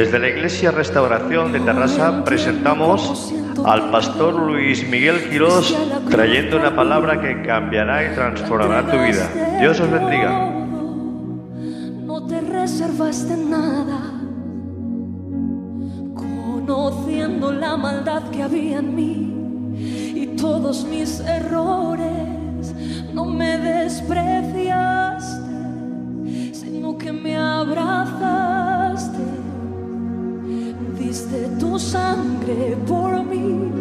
Desde la Iglesia Restauración de Terrassa presentamos al pastor Luis Miguel Quirós trayendo una palabra que cambiará y transformará tu vida. Dios os bendiga. No te reservaste nada, conociendo la maldad que había en mí y todos mis errores, no me despreciaste, sino que me abrazaste sangre por mí,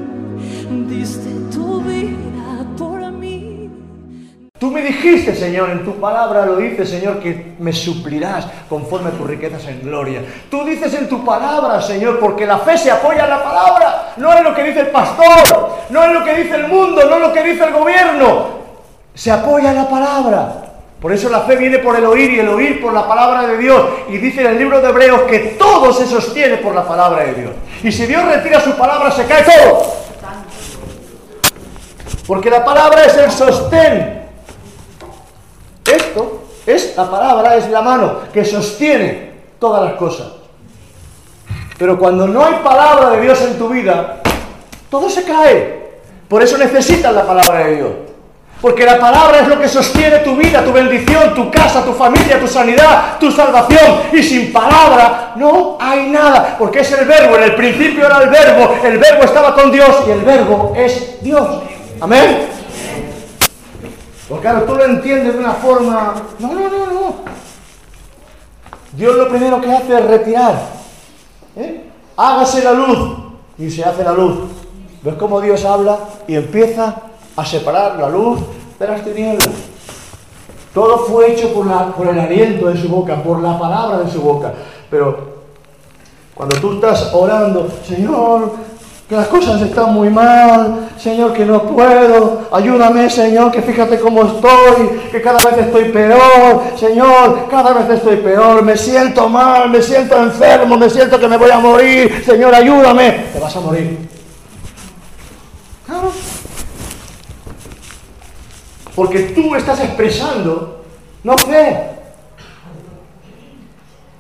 diste tu vida por mí. Tú me dijiste, Señor, en tu palabra lo dices, Señor, que me suplirás conforme a tus riquezas en gloria. Tú dices en tu palabra, Señor, porque la fe se apoya en la palabra, no en lo que dice el pastor, no en lo que dice el mundo, no en lo que dice el gobierno. Se apoya en la palabra. Por eso la fe viene por el oír y el oír por la palabra de Dios. Y dice en el libro de Hebreos que todo se sostiene por la palabra de Dios. Y si Dios retira su palabra, se cae todo. Porque la palabra es el sostén. Esto es la palabra, es la mano que sostiene todas las cosas. Pero cuando no hay palabra de Dios en tu vida, todo se cae. Por eso necesitas la palabra de Dios. Porque la palabra es lo que sostiene tu vida, tu bendición, tu casa, tu familia, tu sanidad, tu salvación. Y sin palabra no hay nada. Porque es el verbo. En el principio era el verbo. El verbo estaba con Dios y el verbo es Dios. Amén. Porque claro, tú lo entiendes de una forma... No, no, no, no. Dios lo primero que hace es retirar. ¿Eh? Hágase la luz. Y se hace la luz. ¿Ves cómo Dios habla y empieza a separar la luz de las tinieblas. Todo fue hecho por, el aliento de su boca, por la palabra de su boca. Pero cuando tú estás orando, Señor, que las cosas están muy mal, Señor, que no puedo, ayúdame, Señor, que fíjate cómo estoy, que cada vez estoy peor, Señor, cada vez estoy peor, me siento mal, me siento enfermo, me siento que me voy a morir, Señor, ayúdame, te vas a morir. Claro. Porque tú estás expresando, no fe.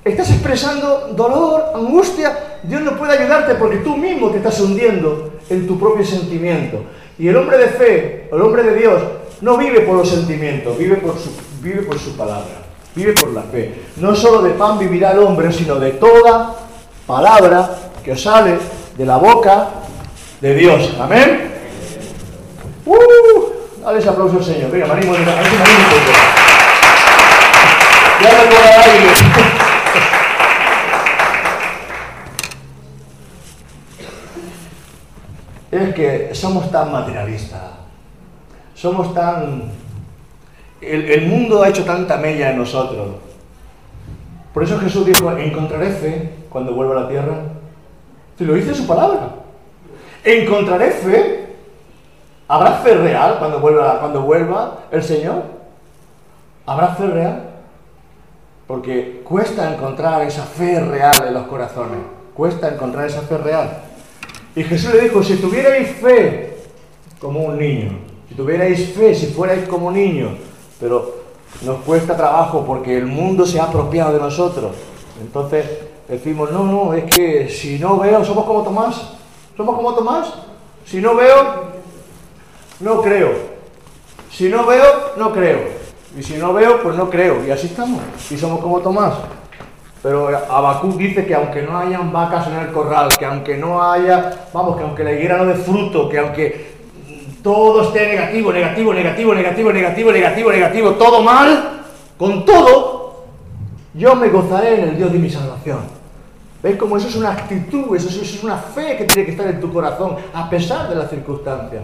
Estás expresando dolor, angustia. Dios no puede ayudarte porque tú mismo te estás hundiendo en tu propio sentimiento. Y el hombre de fe, el hombre de Dios, no vive por los sentimientos, vive por su, vive por su palabra, vive por la fe. No solo de pan vivirá el hombre, sino de toda palabra que sale de la boca de Dios. Amén. Uh, dale ese aplauso al Señor. Venga, me animo un poco. Ya aire. Es que somos tan materialistas, somos tan... El, el, mundo ha hecho tanta mella en nosotros. Por eso Jesús dijo, encontraré fe cuando vuelva a la tierra. Si lo dice su palabra. Encontraré fe. ¿Habrá fe real cuando vuelva, cuando vuelva el Señor? ¿Habrá fe real? Porque cuesta encontrar esa fe real en los corazones. Cuesta encontrar esa fe real. Y Jesús le dijo, si tuvierais fe como un niño, si tuvierais fe, si fuerais como niños, pero nos cuesta trabajo porque el mundo se ha apropiado de nosotros. Entonces decimos, no, no, es que si no veo, somos como Tomás, somos como Tomás, si no veo, no creo, si no veo, no creo, y si no veo, pues no creo, y así estamos, y somos como Tomás. Pero Abacú dice que aunque no hayan vacas en el corral, que aunque no haya, vamos, que aunque la higuera no dé fruto, que aunque todo esté negativo, negativo, negativo, negativo, negativo, negativo, negativo, todo mal, con todo, yo me gozaré en el Dios de mi salvación. ¿Veis cómo eso es una actitud, eso es una fe que tiene que estar en tu corazón, a pesar de las circunstancias?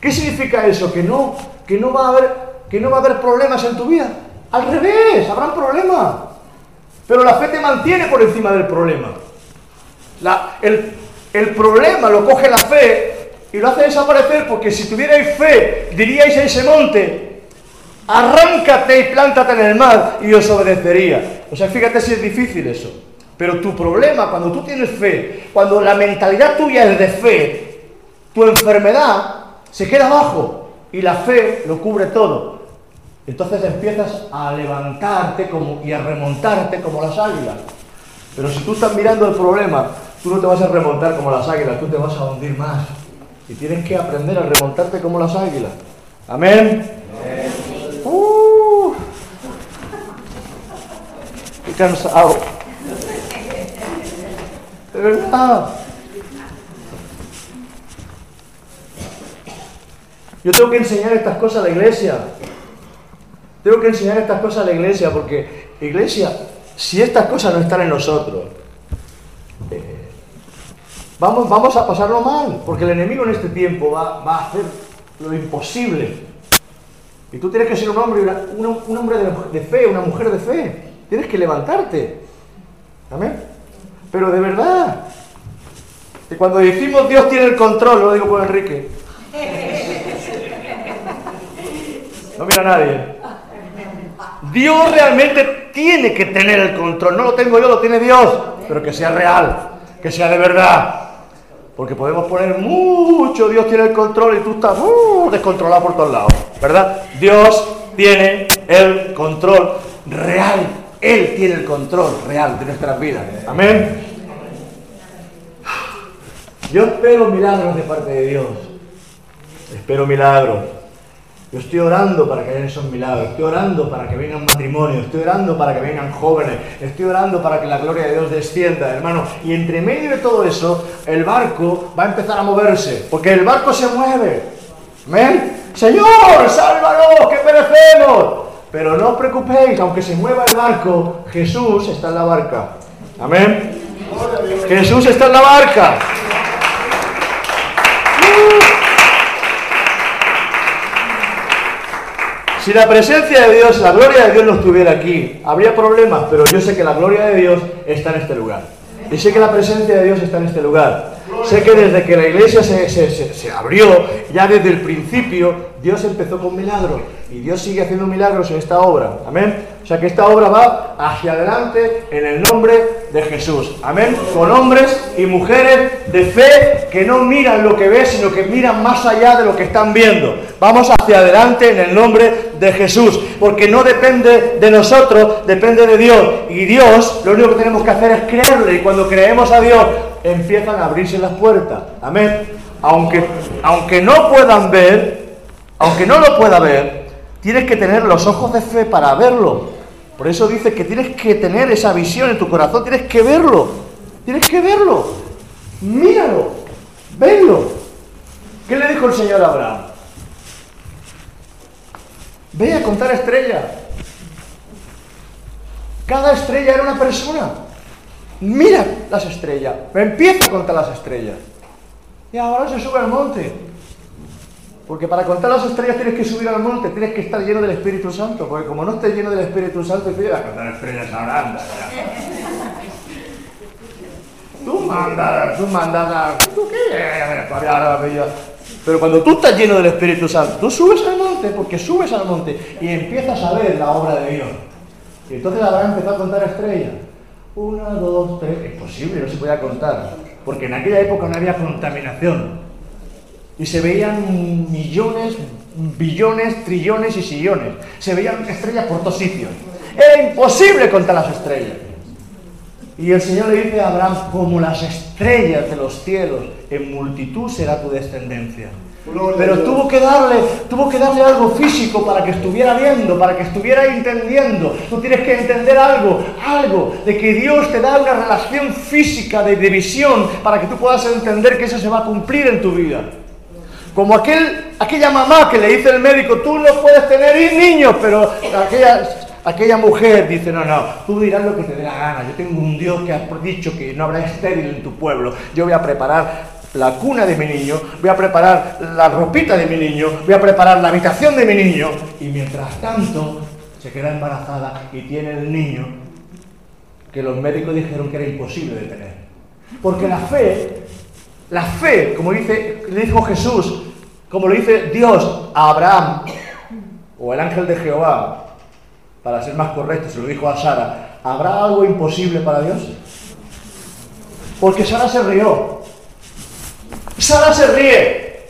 ¿Qué significa eso? Que no, que no, va, a haber, que no va a haber problemas en tu vida. Al revés, habrán problemas. Pero la fe te mantiene por encima del problema. El, el, problema lo coge la fe y lo hace desaparecer porque si tuvierais fe, diríais a ese monte, arráncate y plántate en el mar y os obedecería. O sea, fíjate si es difícil eso. Pero tu problema, cuando tú tienes fe, cuando la mentalidad tuya es de fe, tu enfermedad se queda abajo y la fe lo cubre todo. Entonces empiezas a levantarte como, y a remontarte como las águilas. Pero si tú estás mirando el problema, tú no te vas a remontar como las águilas, tú te vas a hundir más. Y tienes que aprender a remontarte como las águilas. Amén. Uh, qué cansado. De verdad. Yo tengo que enseñar estas cosas a la iglesia. Tengo que enseñar estas cosas a la iglesia porque, iglesia, si estas cosas no están en nosotros, eh, vamos, vamos a pasarlo mal, porque el enemigo en este tiempo va, va a hacer lo imposible. Y tú tienes que ser un hombre, una- un, un hombre de, fe, una mujer de fe. Tienes que levantarte. Amén. Pero de verdad. Y cuando decimos Dios tiene el control, lo digo por Enrique. No mira a nadie. Dios realmente tiene que tener el control. No lo tengo yo, lo tiene Dios. Pero que sea real, que sea de verdad. Porque podemos poner mucho, Dios tiene el control y tú estás uh, descontrolado por todos lados. ¿Verdad? Dios tiene el control real. Él tiene el control real de nuestras vidas. Amén. Yo espero milagros de parte de Dios. Espero milagros. Yo estoy orando para que hayan esos milagros, estoy orando para que vengan matrimonios, estoy orando para que vengan jóvenes, estoy orando para que la gloria de Dios descienda, hermano. Y entre medio de todo eso, el barco va a empezar a moverse, porque el barco se mueve. ¿Amén? Señor, sálvanos, que perecemos. Pero no os preocupéis, aunque se mueva el barco, Jesús está en la barca. Amén. Jesús está en la barca. Si la presencia de Dios, la gloria de Dios no estuviera aquí, habría problemas, pero yo sé que la gloria de Dios está en este lugar. Y sé que la presencia de Dios está en este lugar. Sé que desde que la iglesia se, se- se- se abrió, ya desde el principio, Dios empezó con milagros. Y Dios sigue haciendo milagros en esta obra. Amén. O sea que esta obra va hacia adelante en el nombre de Jesús. Amén. Con hombres y mujeres de fe que no miran lo que ven, sino que miran más allá de lo que están viendo. Vamos hacia adelante en el nombre de Jesús. Porque no depende de nosotros, depende de Dios. Y Dios, lo único que tenemos que hacer es creerle. Y cuando creemos a Dios, empiezan a abrirse las puertas. Amén. Aunque, aunque no puedan ver, aunque no lo pueda ver, tienes que tener los ojos de fe para verlo. Por eso dice que tienes que tener esa visión en tu corazón, tienes que verlo. Tienes que verlo. Míralo. Venlo. ¿Qué le dijo el Señor a Abraham? Ve a contar estrellas. Cada estrella era una persona. Mira las estrellas. Empieza a contar las estrellas. Y ahora se sube al monte. Porque para contar las estrellas tienes que subir al monte, tienes que estar lleno del Espíritu Santo. Porque como no estés lleno del Espíritu Santo, te a contar estrellas ahora, anda. Tú mandas, tú mandas, tú qué. Pero cuando tú estás lleno del Espíritu Santo, tú subes al monte, porque subes al monte y empiezas a ver la obra de Dios. Y entonces Abraham empezó a contar estrellas. Una, dos, tres. Es posible, no se podía contar. Porque en aquella época no había contaminación. Y se veían millones, billones, trillones y sillones. Se veían estrellas por todos sitios. Era imposible contar las estrellas. Y el Señor le dice a Abraham, como las estrellas de los cielos, en multitud será tu descendencia. Pero tuvo que darle, tuvo que darle algo físico para que estuviera viendo, para que estuviera entendiendo. Tú tienes que entender algo, algo, de que Dios te da una relación física de, de visión para que tú puedas entender que eso se va a cumplir en tu vida. Como aquel, aquella mamá que le dice el médico, tú no puedes tener niños, pero aquella, aquella mujer dice, no, no, tú dirás lo que te dé la gana. Yo tengo un Dios que ha dicho que no habrá estéril en tu pueblo. Yo voy a preparar la cuna de mi niño, voy a preparar la ropita de mi niño, voy a preparar la habitación de mi niño. Y mientras tanto, se queda embarazada y tiene el niño que los médicos dijeron que era imposible de tener. Porque la fe, la fe, como dice, dijo Jesús, como lo dice Dios a Abraham, o el ángel de Jehová, para ser más correcto, se lo dijo a Sara, ¿habrá algo imposible para Dios? Porque Sara se rió. Sara se ríe.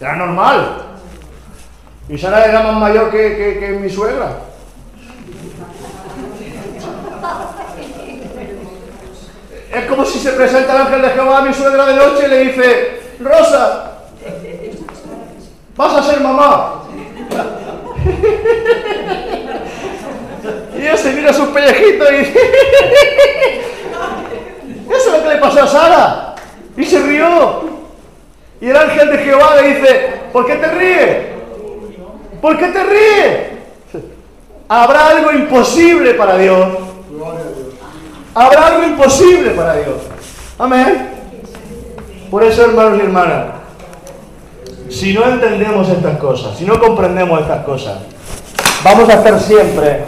Era normal. Y Sara era más mayor que, que- que mi suegra. Es como si se presenta el ángel de Jehová a mi suegra de noche y le dice, Rosa, vas a ser mamá. y ella se mira sus pellejitos y dice, eso es lo que le pasó a Sara. Y se rió. Y el ángel de Jehová le dice, ¿por qué te ríes? ¿Por qué te ríes? ¿Habrá algo imposible para Dios? Habrá algo imposible para Dios. Amén. Por eso, hermanos y hermanas, si no entendemos estas cosas, si no comprendemos estas cosas, vamos a estar siempre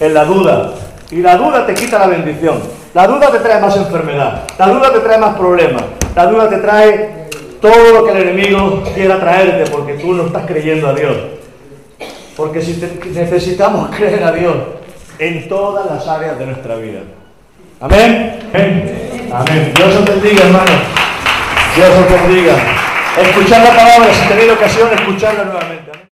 en la duda. Y la duda te quita la bendición. La duda te trae más enfermedad. La duda te trae más problemas. La duda te trae todo lo que el enemigo quiera traerte porque tú no estás creyendo a Dios. Porque si necesitamos creer a Dios en todas las áreas de nuestra vida. Amén. Amén. Amén. Dios os bendiga, hermanos. Dios os bendiga. Escuchar la palabra, si tenéis ocasión, escucharla nuevamente.